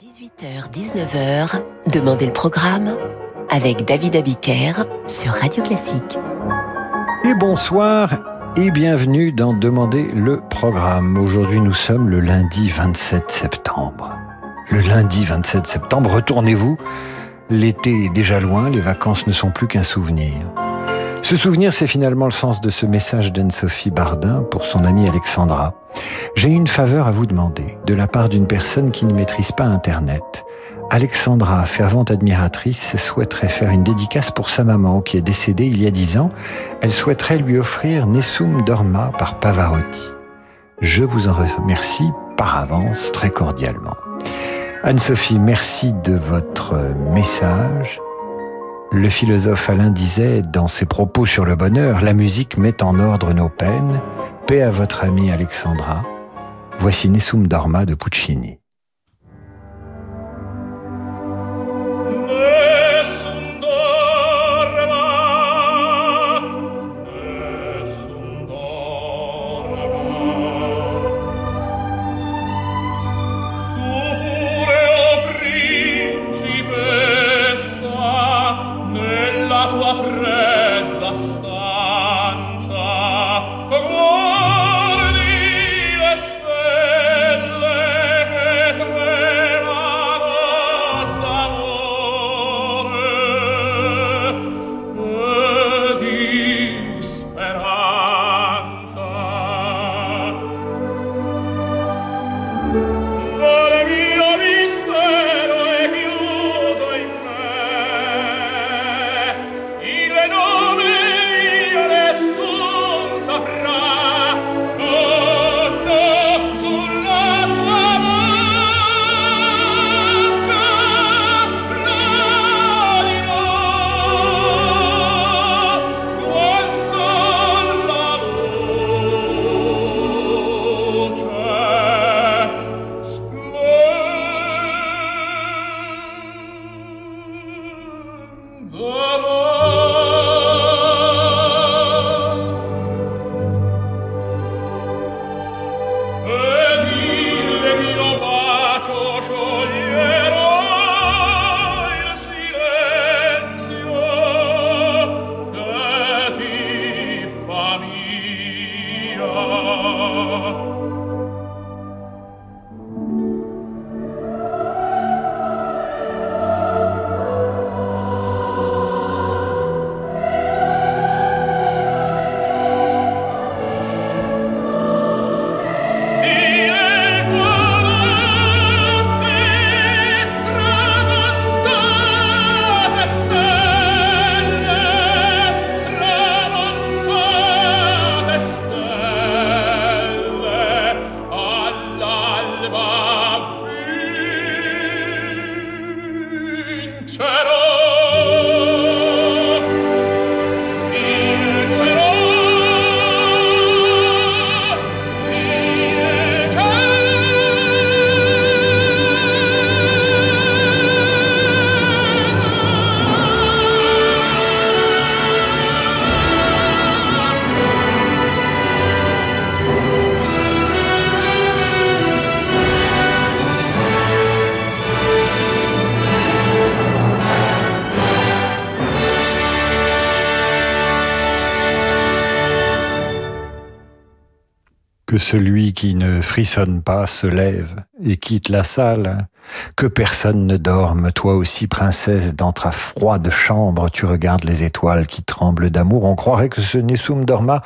18h-19h, Demandez le programme avec David Abiker sur Radio Classique. Et bonsoir et bienvenue dans Demandez le programme. Aujourd'hui nous sommes le lundi 27 septembre. Le lundi 27 septembre, retournez-vous. L'été est déjà loin, les vacances ne sont plus qu'un souvenir. Ce souvenir, c'est finalement le sens de ce message d'Anne-Sophie Bardin pour son amie Alexandra. J'ai une faveur à vous demander, de la part d'une personne qui ne maîtrise pas Internet. Alexandra, fervente admiratrice, souhaiterait faire une dédicace pour sa maman qui est décédée il y a dix ans. Elle souhaiterait lui offrir Nessum Dorma par Pavarotti. Je vous en remercie par avance très cordialement. Anne-Sophie, merci de votre message. Le philosophe Alain disait dans ses propos sur le bonheur, la musique met en ordre nos peines. Paix à votre amie Alexandra. Voici Nessum Dorma de Puccini. Que celui qui ne frissonne pas se lève et quitte la salle, que personne ne dorme, toi aussi princesse, dans ta froide chambre, tu regardes les étoiles qui tremblent d'amour. On croirait que ce Nessum Dorma,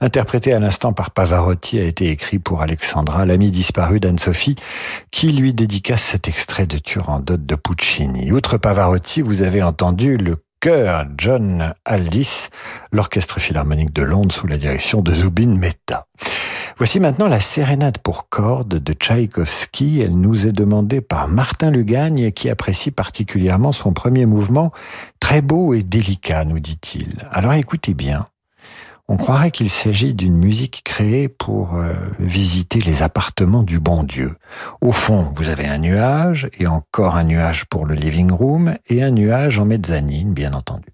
interprété à l'instant par Pavarotti, a été écrit pour Alexandra, l'amie disparue d'Anne-Sophie, qui lui dédicace cet extrait de Turandot de Puccini. Outre Pavarotti, vous avez entendu le chœur John Aldis, l'orchestre philharmonique de Londres sous la direction de Zubin Mehta. Voici maintenant la sérénade pour cordes de Tchaïkovski. Elle nous est demandée par Martin Lugagne qui apprécie particulièrement son premier mouvement, très beau et délicat, nous dit-il. Alors écoutez bien. On croirait qu'il s'agit d'une musique créée pour euh, visiter les appartements du bon Dieu. Au fond, vous avez un nuage, et encore un nuage pour le living room, et un nuage en mezzanine, bien entendu.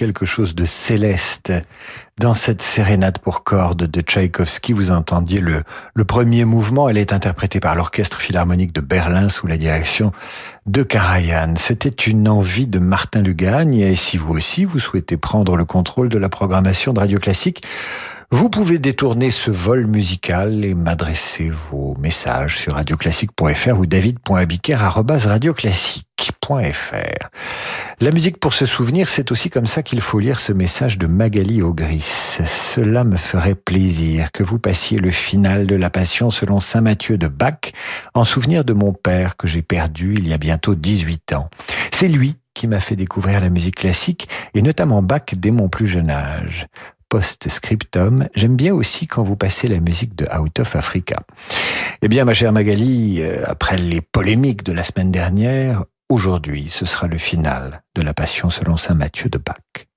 Quelque chose de céleste dans cette sérénade pour cordes de Tchaïkovski. Vous entendiez le, le premier mouvement. Elle est interprétée par l'Orchestre Philharmonique de Berlin sous la direction de Karajan. C'était une envie de Martin Lugagne. Et si vous aussi, vous souhaitez prendre le contrôle de la programmation de Radio Classique, Vous pouvez détourner ce vol musical et m'adresser vos messages sur radioclassique.fr ou david.abiker.radioclassique.fr. La musique pour se souvenir, c'est aussi comme ça qu'il faut lire ce message de Magali Augris. Cela me ferait plaisir que vous passiez le final de la Passion selon Saint Matthieu de Bach en souvenir de mon père que j'ai perdu il y a bientôt 18 ans. C'est lui qui m'a fait découvrir la musique classique et notamment Bach dès mon plus jeune âge post-scriptum. J'aime bien aussi quand vous passez la musique de Out of Africa. Eh bien, ma chère Magali, euh, après les polémiques de la semaine dernière, aujourd'hui, ce sera le final de la Passion selon Saint Matthieu de Bach.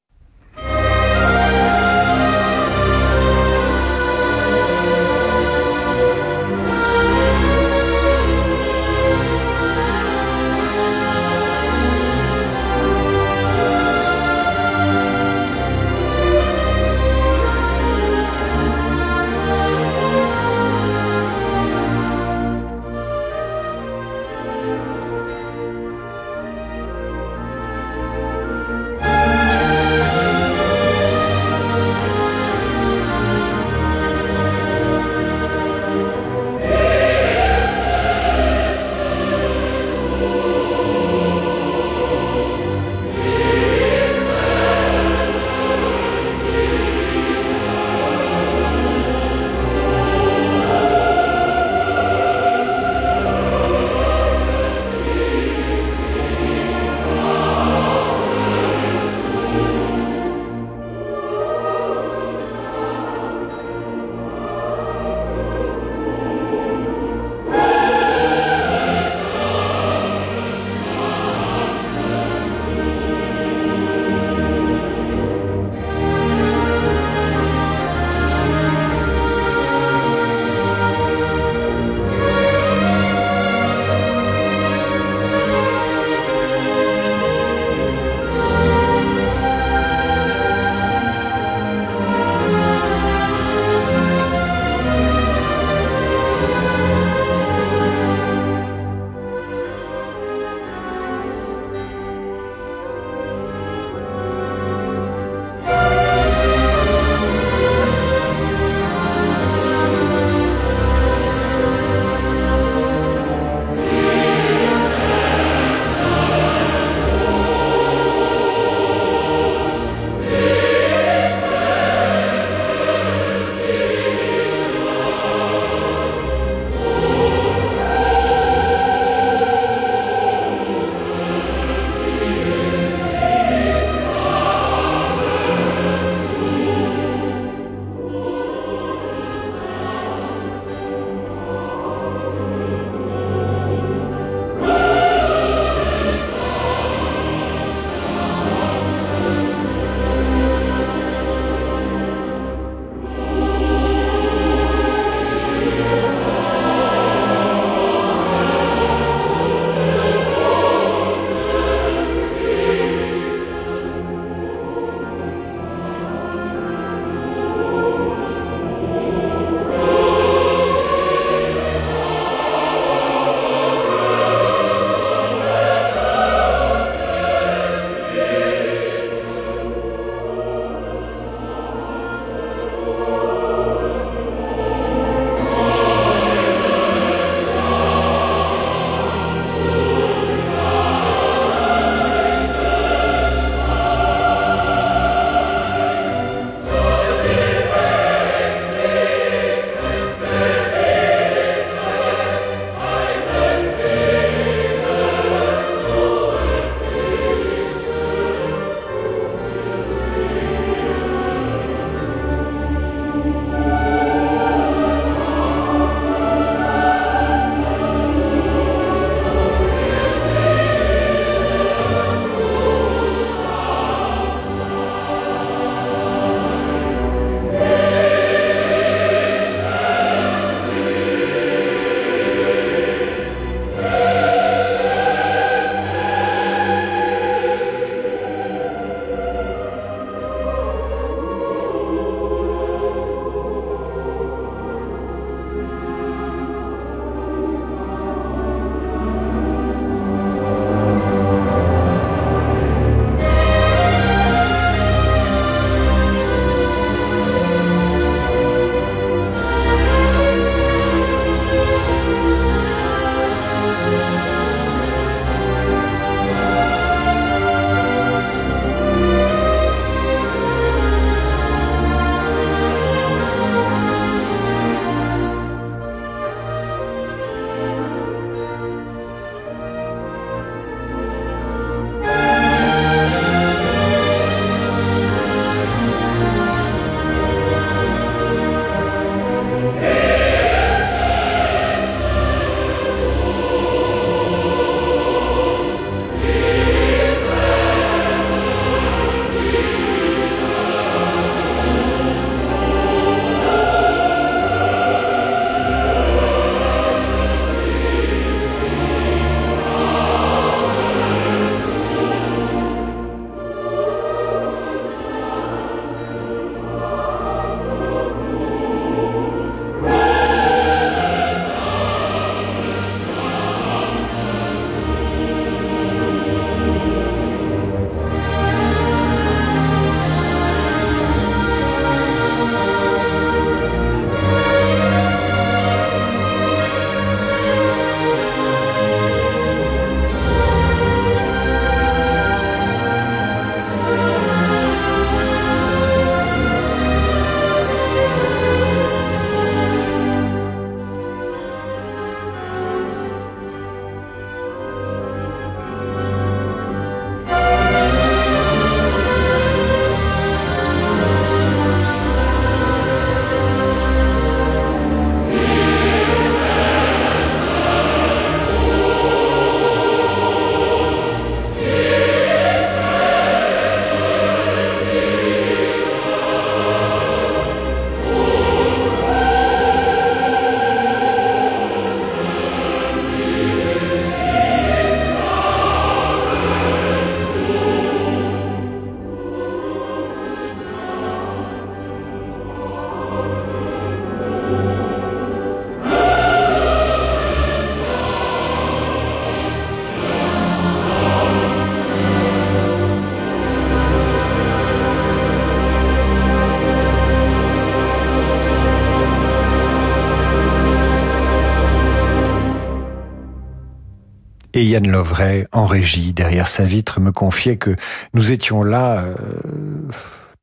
Yann Lovray, en régie, derrière sa vitre, me confiait que nous étions là, euh,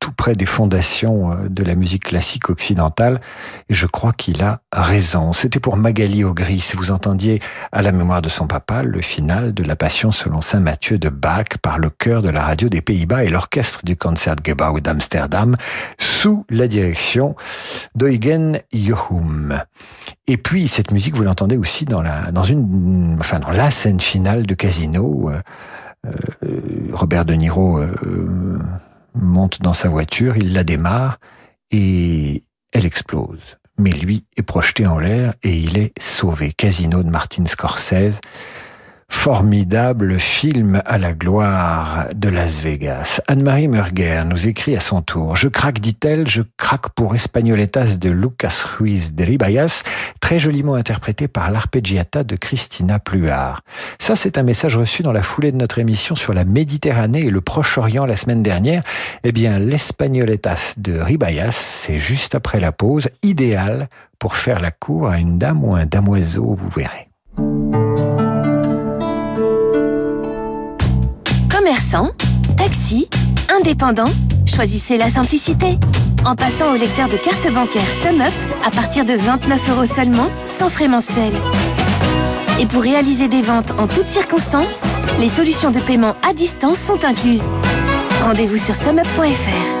tout près des fondations euh, de la musique classique occidentale, et je crois qu'il a raison. C'était pour Magali Augris, vous entendiez à la mémoire de son papa le final de la Passion selon Saint Matthieu de Bach par le chœur de la radio des Pays-Bas et l'orchestre du Concertgebouw d'Amsterdam sous la direction d'Eugen Jochum. Et puis cette musique, vous l'entendez aussi dans la, dans une, enfin dans la scène finale de Casino. Euh, euh, Robert De Niro monte dans sa voiture, il la démarre et elle explose. Mais lui est projeté en l'air et il est sauvé. Casino de Martin Scorsese formidable film à la gloire de Las Vegas. Anne-Marie Murger nous écrit à son tour. Je craque, dit-elle, je craque pour Espagnoletas de Lucas Ruiz de Ribayas, très joliment interprété par l'arpeggiata de Christina Pluart. Ça, c'est un message reçu dans la foulée de notre émission sur la Méditerranée et le Proche-Orient la semaine dernière. Eh bien, l'Espagnoletas de Ribayas, c'est juste après la pause, idéal pour faire la cour à une dame ou un damoiseau, vous verrez. Taxi, indépendant, choisissez la simplicité. En passant au lecteur de carte bancaire SumUp à partir de 29 euros seulement, sans frais mensuels. Et pour réaliser des ventes en toutes circonstances, les solutions de paiement à distance sont incluses. Rendez-vous sur sumup.fr.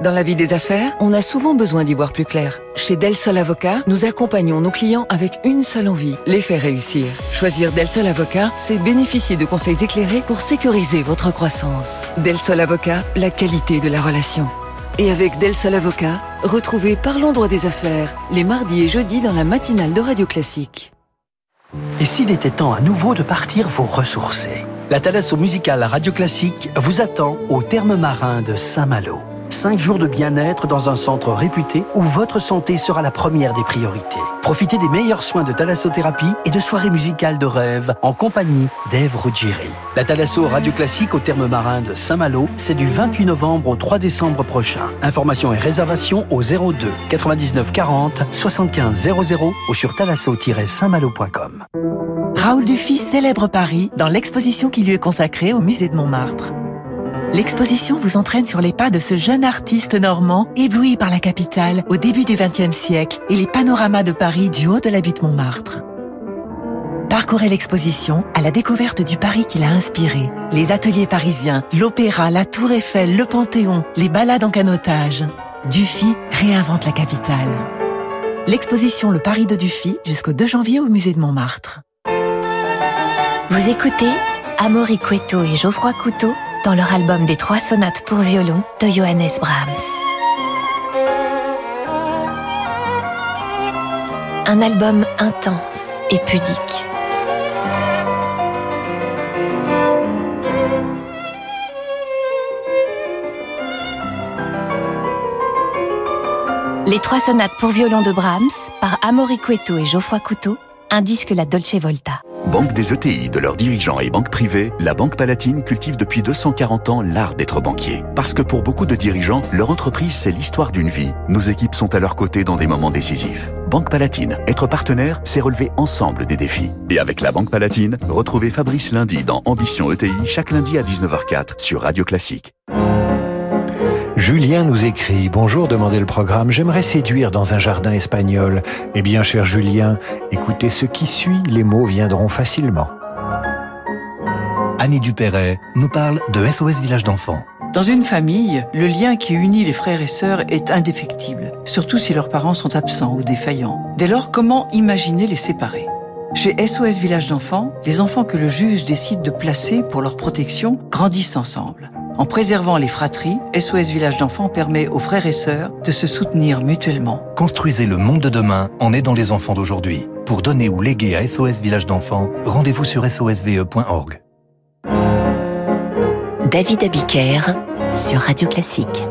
Dans la vie des affaires, on a souvent besoin d'y voir plus clair. Chez Del Sol Avocat, nous accompagnons nos clients avec une seule envie, les faire réussir. Choisir Del Sol Avocat, c'est bénéficier de conseils éclairés pour sécuriser votre croissance. Del Sol Avocat, la qualité de la relation. Et avec Del Sol Avocat, retrouvez Parlons droit des affaires les mardis et jeudis dans la matinale de Radio Classique. Et s'il était temps à nouveau de partir vous ressourcer La Thalasso musicale Radio Classique vous attend au terme marin de Saint-Malo. Cinq jours de bien-être dans un centre réputé où votre santé sera la première des priorités. Profitez des meilleurs soins de thalassothérapie et de soirées musicales de rêve en compagnie d'Ève Ruggieri. La Thalasso Radio Classique au terme marin de Saint-Malo, c'est du 28 novembre au 3 décembre prochain. Informations et réservations au 02 99 40 75 00 ou sur thalasso-saintmalo.com. Raoul Dufy célèbre Paris dans l'exposition qui lui est consacrée au musée de Montmartre. L'exposition vous entraîne sur les pas de ce jeune artiste normand, ébloui par la capitale au début du XXe siècle et les panoramas de Paris du haut de la butte Montmartre. Parcourez l'exposition à la découverte du Paris qui l'a inspiré. Les ateliers parisiens, l'opéra, la tour Eiffel, le Panthéon, les balades en canotage. Dufy réinvente la capitale. L'exposition Le Paris de Dufy jusqu'au 2 janvier au musée de Montmartre. Vous écoutez Amaury Cueto et Geoffroy Couteau dans leur album des trois sonates pour violon de Johannes Brahms. Un album intense et pudique. Les trois sonates pour violon de Brahms par Amaury Cueto et Geoffroy Couteau, un disque La Dolce Volta. Banque des ETI, de leurs dirigeants et banques privées, la Banque Palatine cultive depuis 240 ans l'art d'être banquier. Parce que pour beaucoup de dirigeants, leur entreprise, c'est l'histoire d'une vie. Nos équipes sont à leur côté dans des moments décisifs. Banque Palatine, être partenaire, c'est relever ensemble des défis. Et avec la Banque Palatine, retrouvez Fabrice lundi dans Ambition ETI, chaque lundi à 19h04 sur Radio Classique. Julien nous écrit Bonjour, demandez le programme. J'aimerais séduire dans un jardin espagnol. Eh bien, cher Julien, écoutez ce qui suit, les mots viendront facilement. Annie Dupéret nous parle de SOS Village d'enfants. Dans une famille, le lien qui unit les frères et sœurs est indéfectible, surtout si leurs parents sont absents ou défaillants. Dès lors, comment imaginer les séparer? Chez SOS Village d'enfants, les enfants que le juge décide de placer pour leur protection grandissent ensemble. En préservant les fratries, SOS Village d'enfants permet aux frères et sœurs de se soutenir mutuellement. Construisez le monde de demain en aidant les enfants d'aujourd'hui. Pour donner ou léguer à SOS Village d'enfants, rendez-vous sur sosve.org. David Abiker sur Radio Classique.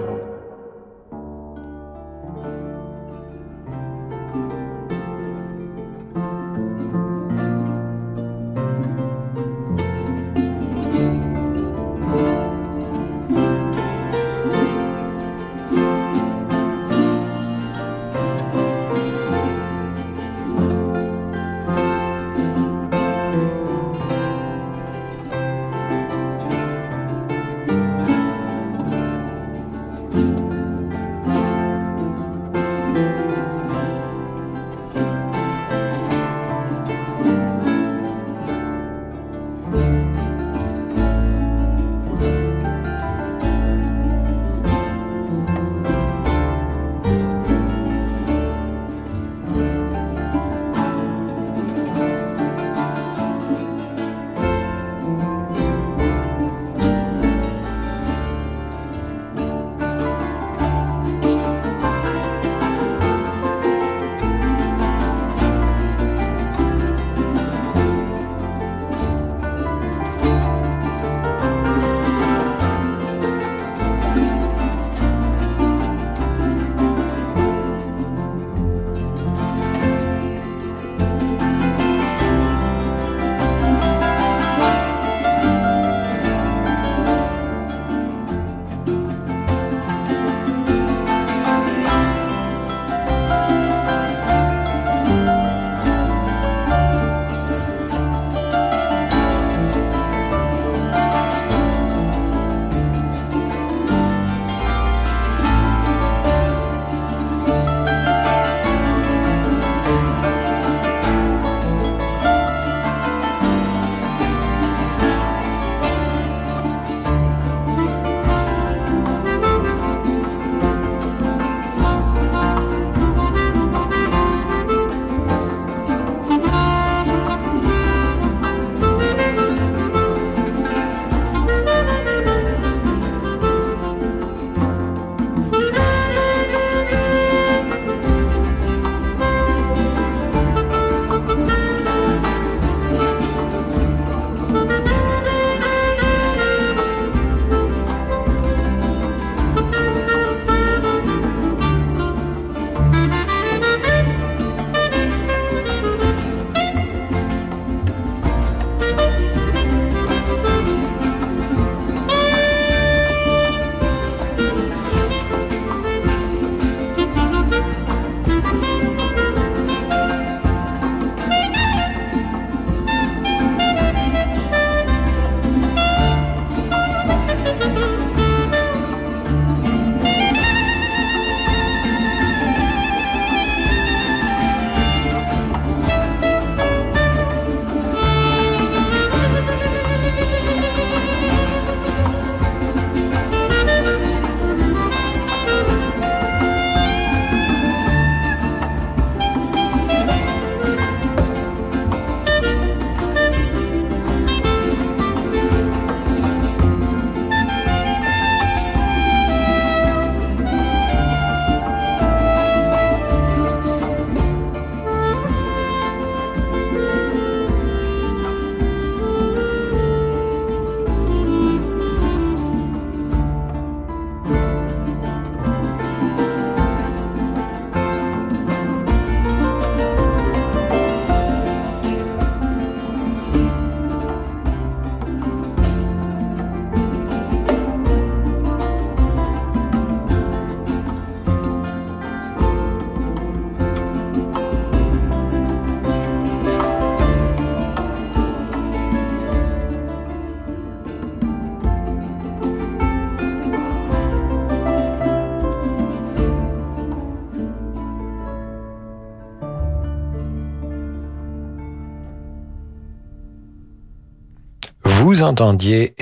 Vous entendiez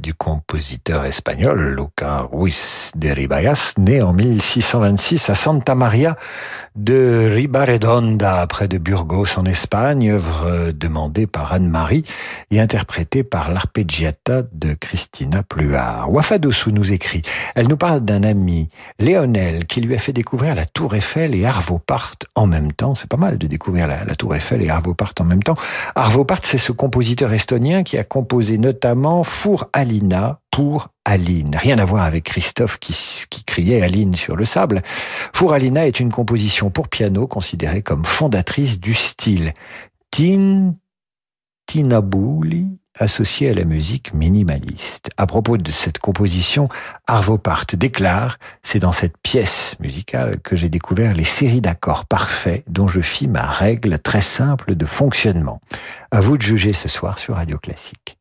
Du compositeur espagnol Luca Ruiz de Ribayas, né en 1626 à Santa Maria de Ribaredonda, près de Burgos en Espagne, œuvre demandée par Anne-Marie et interprétée par l'arpeggiata de Christina Pluart. Wafadosu nous écrit, elle nous parle d'un ami, Léonel, qui lui a fait découvrir la Tour Eiffel et Arvo Part en même temps. C'est pas mal de découvrir la, Tour Eiffel et Arvo Part en même temps. Arvo Part, c'est ce compositeur estonien qui a composé notamment Four Alina, pour Aline. Rien à voir avec Christophe qui, criait Aline sur le sable. Pour Alina est une composition pour piano considérée comme fondatrice du style. Tin Tinabouli associée à la musique minimaliste. À propos de cette composition, Arvo Part déclare C'est dans cette pièce musicale que j'ai découvert les séries d'accords parfaits dont je fis ma règle très simple de fonctionnement. À vous de juger ce soir sur Radio Classique.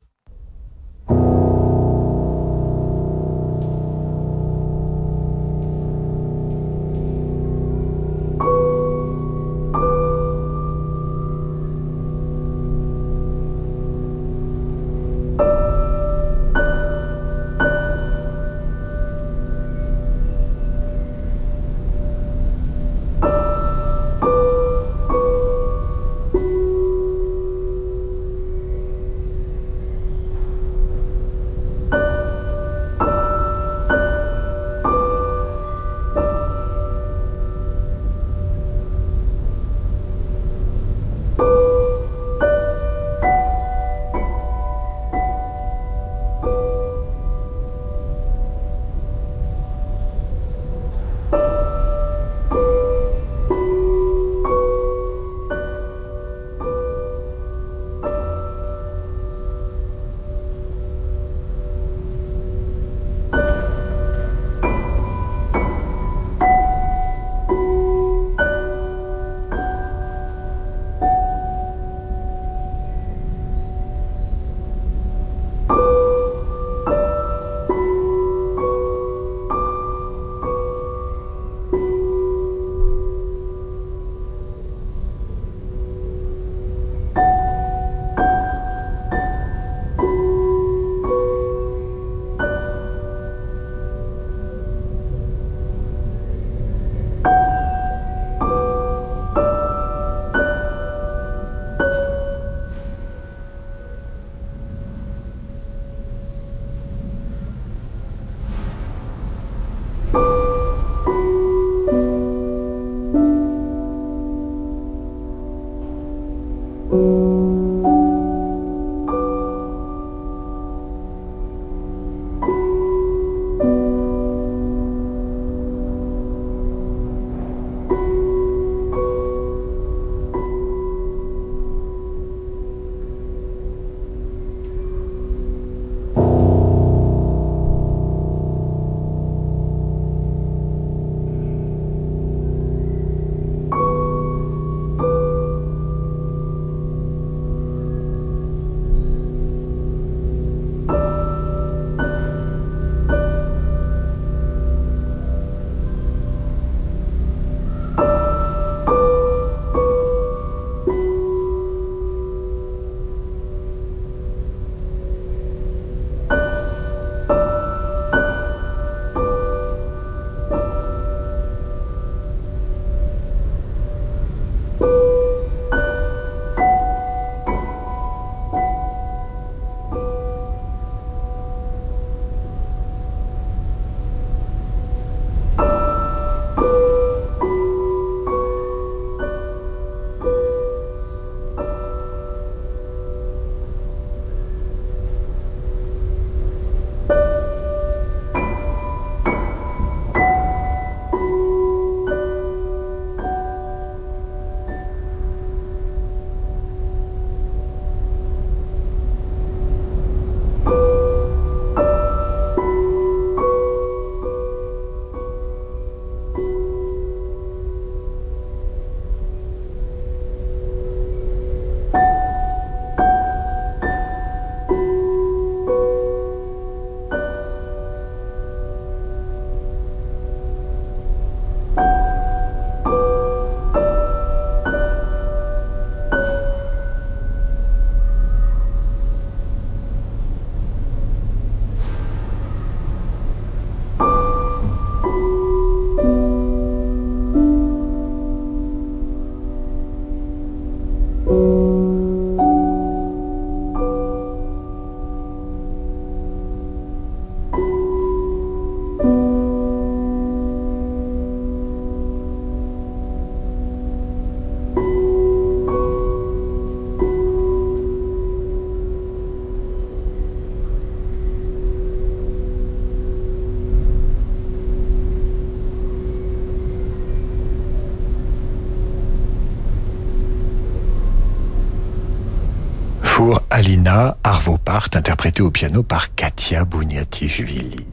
Alina Arvopart, interprétée au piano par Katia Bouniatichvili.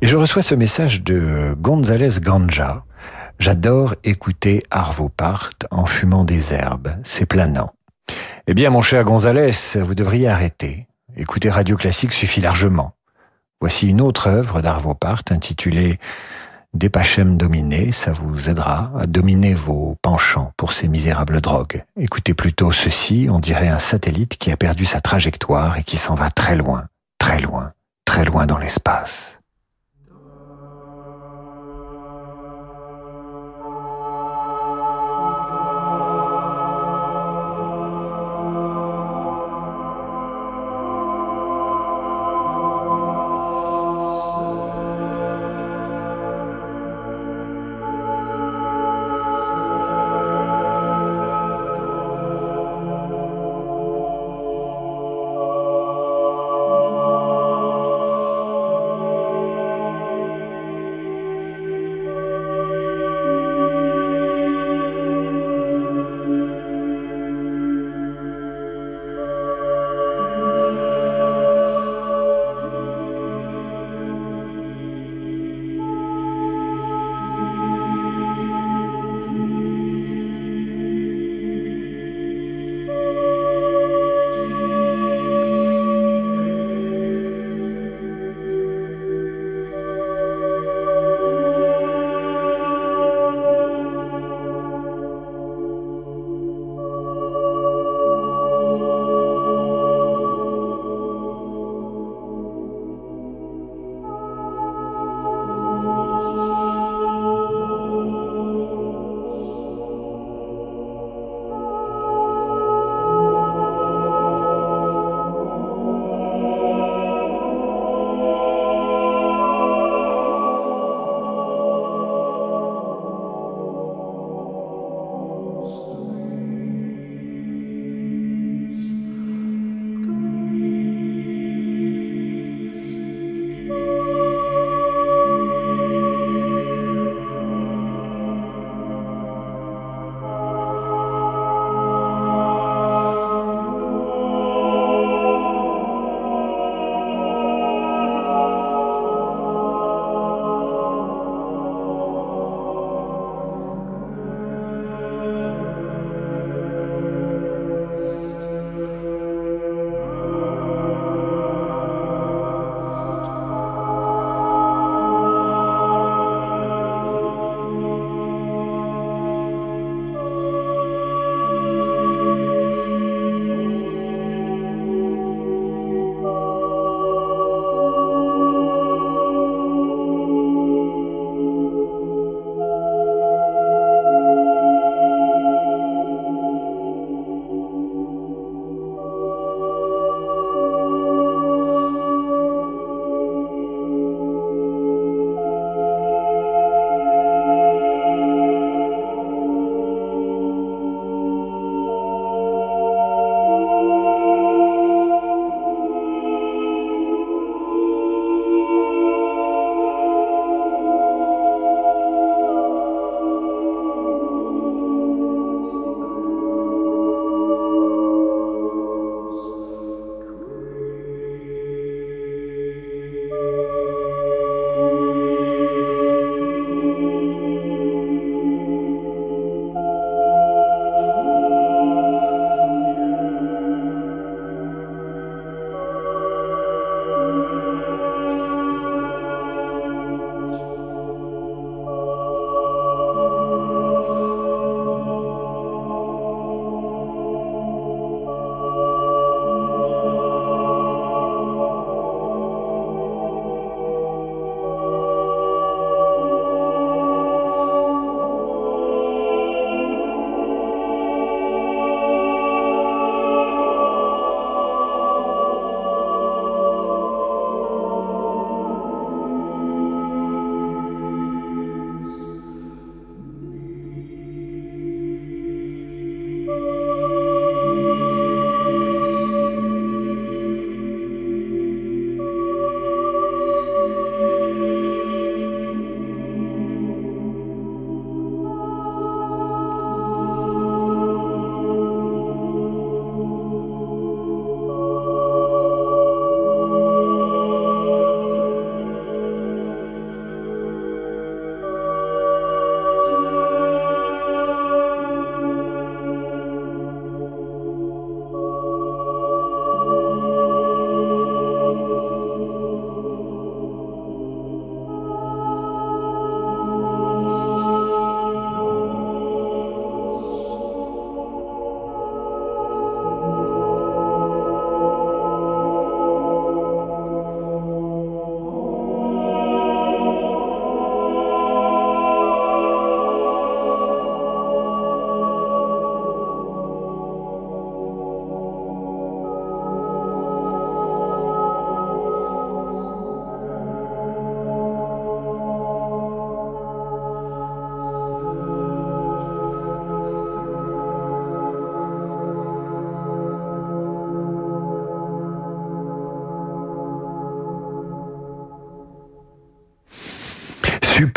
Et je reçois ce message de González Ganja. J'adore écouter Arvopart en fumant des herbes, c'est planant. Eh bien, mon cher González, vous devriez arrêter. Écouter Radio Classique suffit largement. Voici une autre œuvre d'Arvopart intitulée des Pachem dominés, ça vous aidera à dominer vos penchants pour ces misérables drogues. Écoutez plutôt ceci, on dirait un satellite qui a perdu sa trajectoire et qui s'en va très loin, très loin, très loin dans l'espace.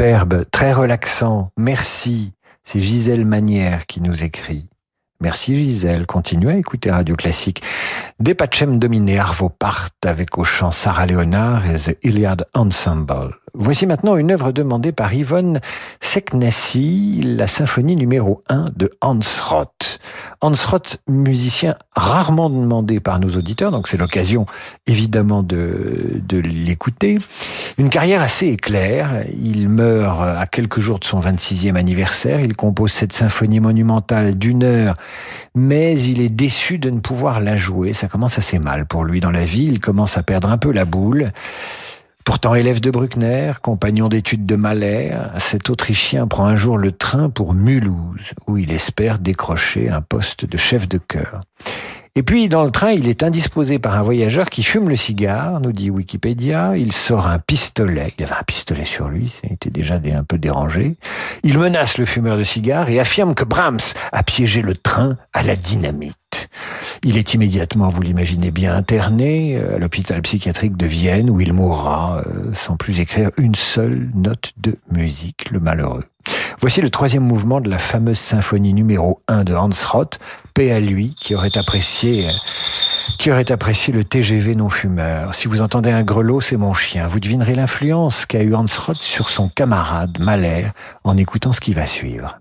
Superbe, très relaxant. Merci. C'est Gisèle Manière qui nous écrit. Merci Gisèle, continuez à écouter Radio Classique. Des Pacem Domine Arvo Part avec au chant Sarah Leonard et The Iliad Ensemble. Voici maintenant une œuvre demandée par Yvonne Seknassi, la symphonie numéro 1 de Hans Roth. Hans Roth, musicien rarement demandé par nos auditeurs, donc c'est l'occasion évidemment de, de l'écouter. Une carrière assez éclair. Il meurt à quelques jours de son 26e anniversaire. Il compose cette symphonie monumentale d'une heure, mais il est déçu de ne pouvoir la jouer. Ça commence assez mal pour lui dans la vie. Il commence à perdre un peu la boule. Pourtant élève de Bruckner, compagnon d'études de Mahler, cet Autrichien prend un jour le train pour Mulhouse, où il espère décrocher un poste de chef de chœur. Et puis, dans le train, il est indisposé par un voyageur qui fume le cigare, nous dit Wikipédia. Il sort un pistolet. Il avait un pistolet sur lui, ça était déjà un peu dérangé. Il menace le fumeur de cigares et affirme que Brahms a piégé le train à la dynamite. Il est immédiatement, vous l'imaginez bien, interné euh, à l'hôpital psychiatrique de Vienne où il mourra euh, sans plus écrire une seule note de musique, le malheureux. Voici le troisième mouvement de la fameuse symphonie numéro 1 de Hans Roth, paix à lui, qui aurait apprécié, qui aurait apprécié le TGV non fumeur. Si vous entendez un grelot, c'est mon chien. Vous devinerez l'influence qu'a eu Hans Roth sur son camarade Mahler en écoutant ce qui va suivre.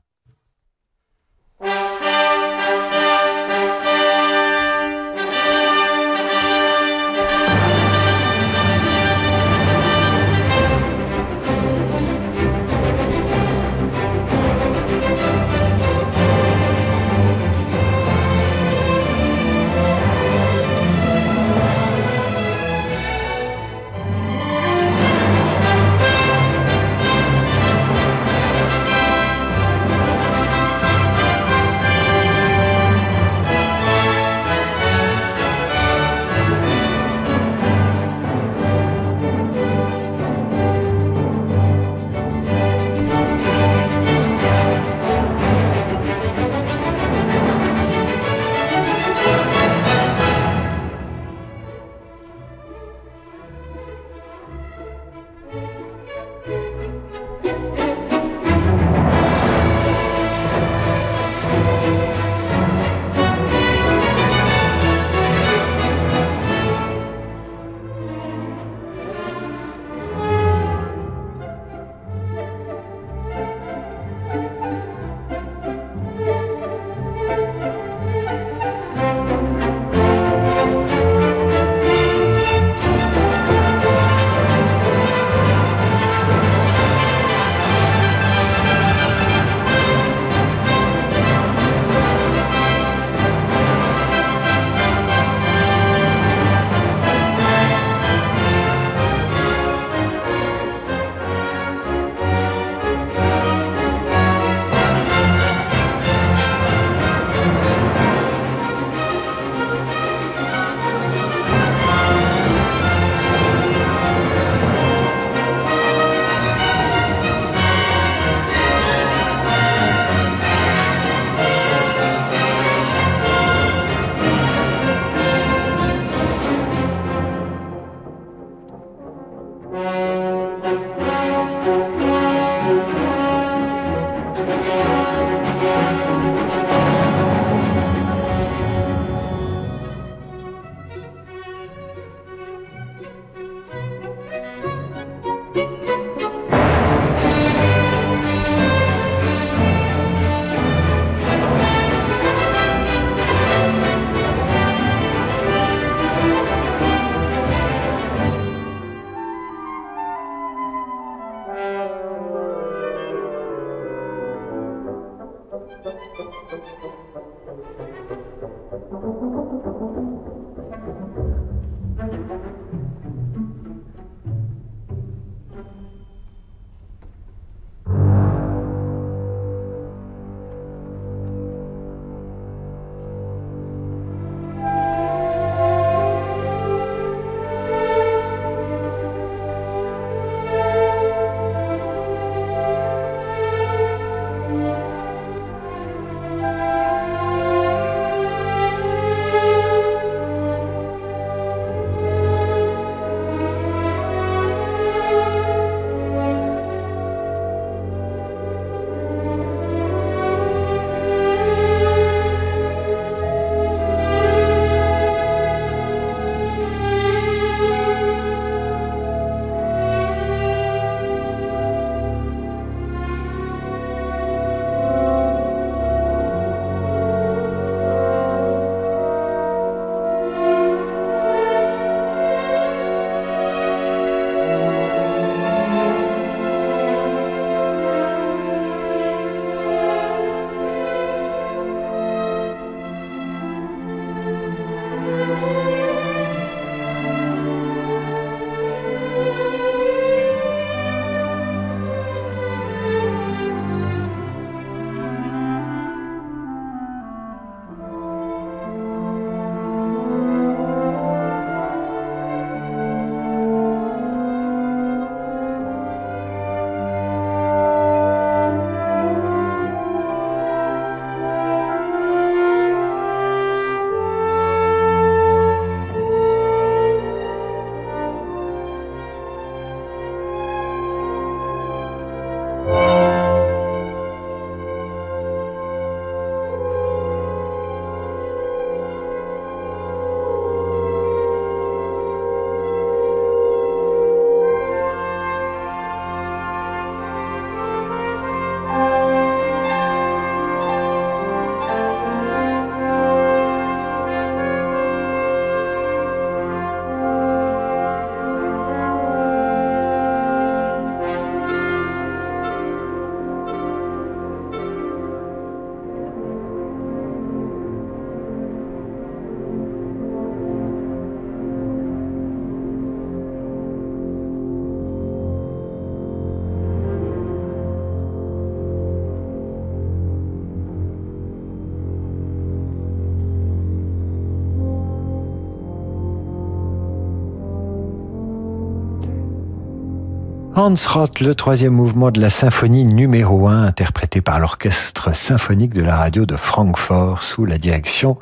Hans Roth, le troisième mouvement de la symphonie numéro 1, interprété par l'orchestre symphonique de la radio de Francfort sous la direction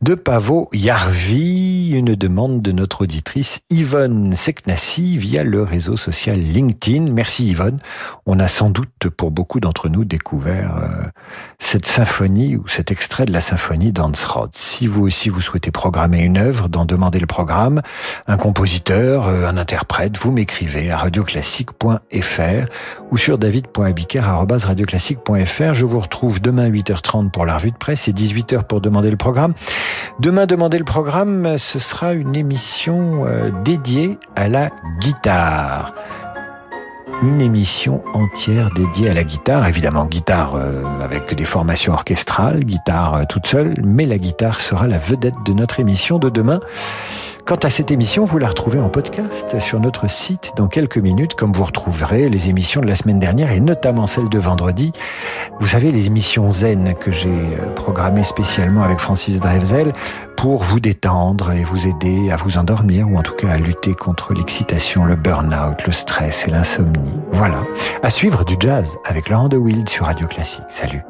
de Pavo Yarvi, une demande de notre auditrice Yvonne Seknassi via le réseau social LinkedIn. Merci Yvonne. On a sans doute pour beaucoup d'entre nous découvert euh, cette symphonie ou cet extrait de la symphonie d'Hans Roth. Si vous aussi vous souhaitez programmer une œuvre, d'en demander le programme, un compositeur, euh, un interprète, vous m'écrivez à Radio Classique ou sur david.abiker.radioclassique.fr. Je vous retrouve demain 8h30 pour la revue de presse et 18h pour demander le programme. Demain, demander le programme, ce sera une émission euh, dédiée à la guitare une émission entière dédiée à la guitare. Évidemment, guitare euh, avec des formations orchestrales, guitare euh, toute seule, mais la guitare sera la vedette de notre émission de demain. Quant à cette émission, vous la retrouvez en podcast sur notre site dans quelques minutes, comme vous retrouverez les émissions de la semaine dernière et notamment celle de vendredi. Vous savez, les émissions zen que j'ai euh, programmées spécialement avec Francis Drevel pour vous détendre et vous aider à vous endormir ou en tout cas à lutter contre l'excitation, le burn-out, le stress et l'insomnie. Voilà. À suivre du jazz avec Laurent de Wild sur Radio Classique. Salut.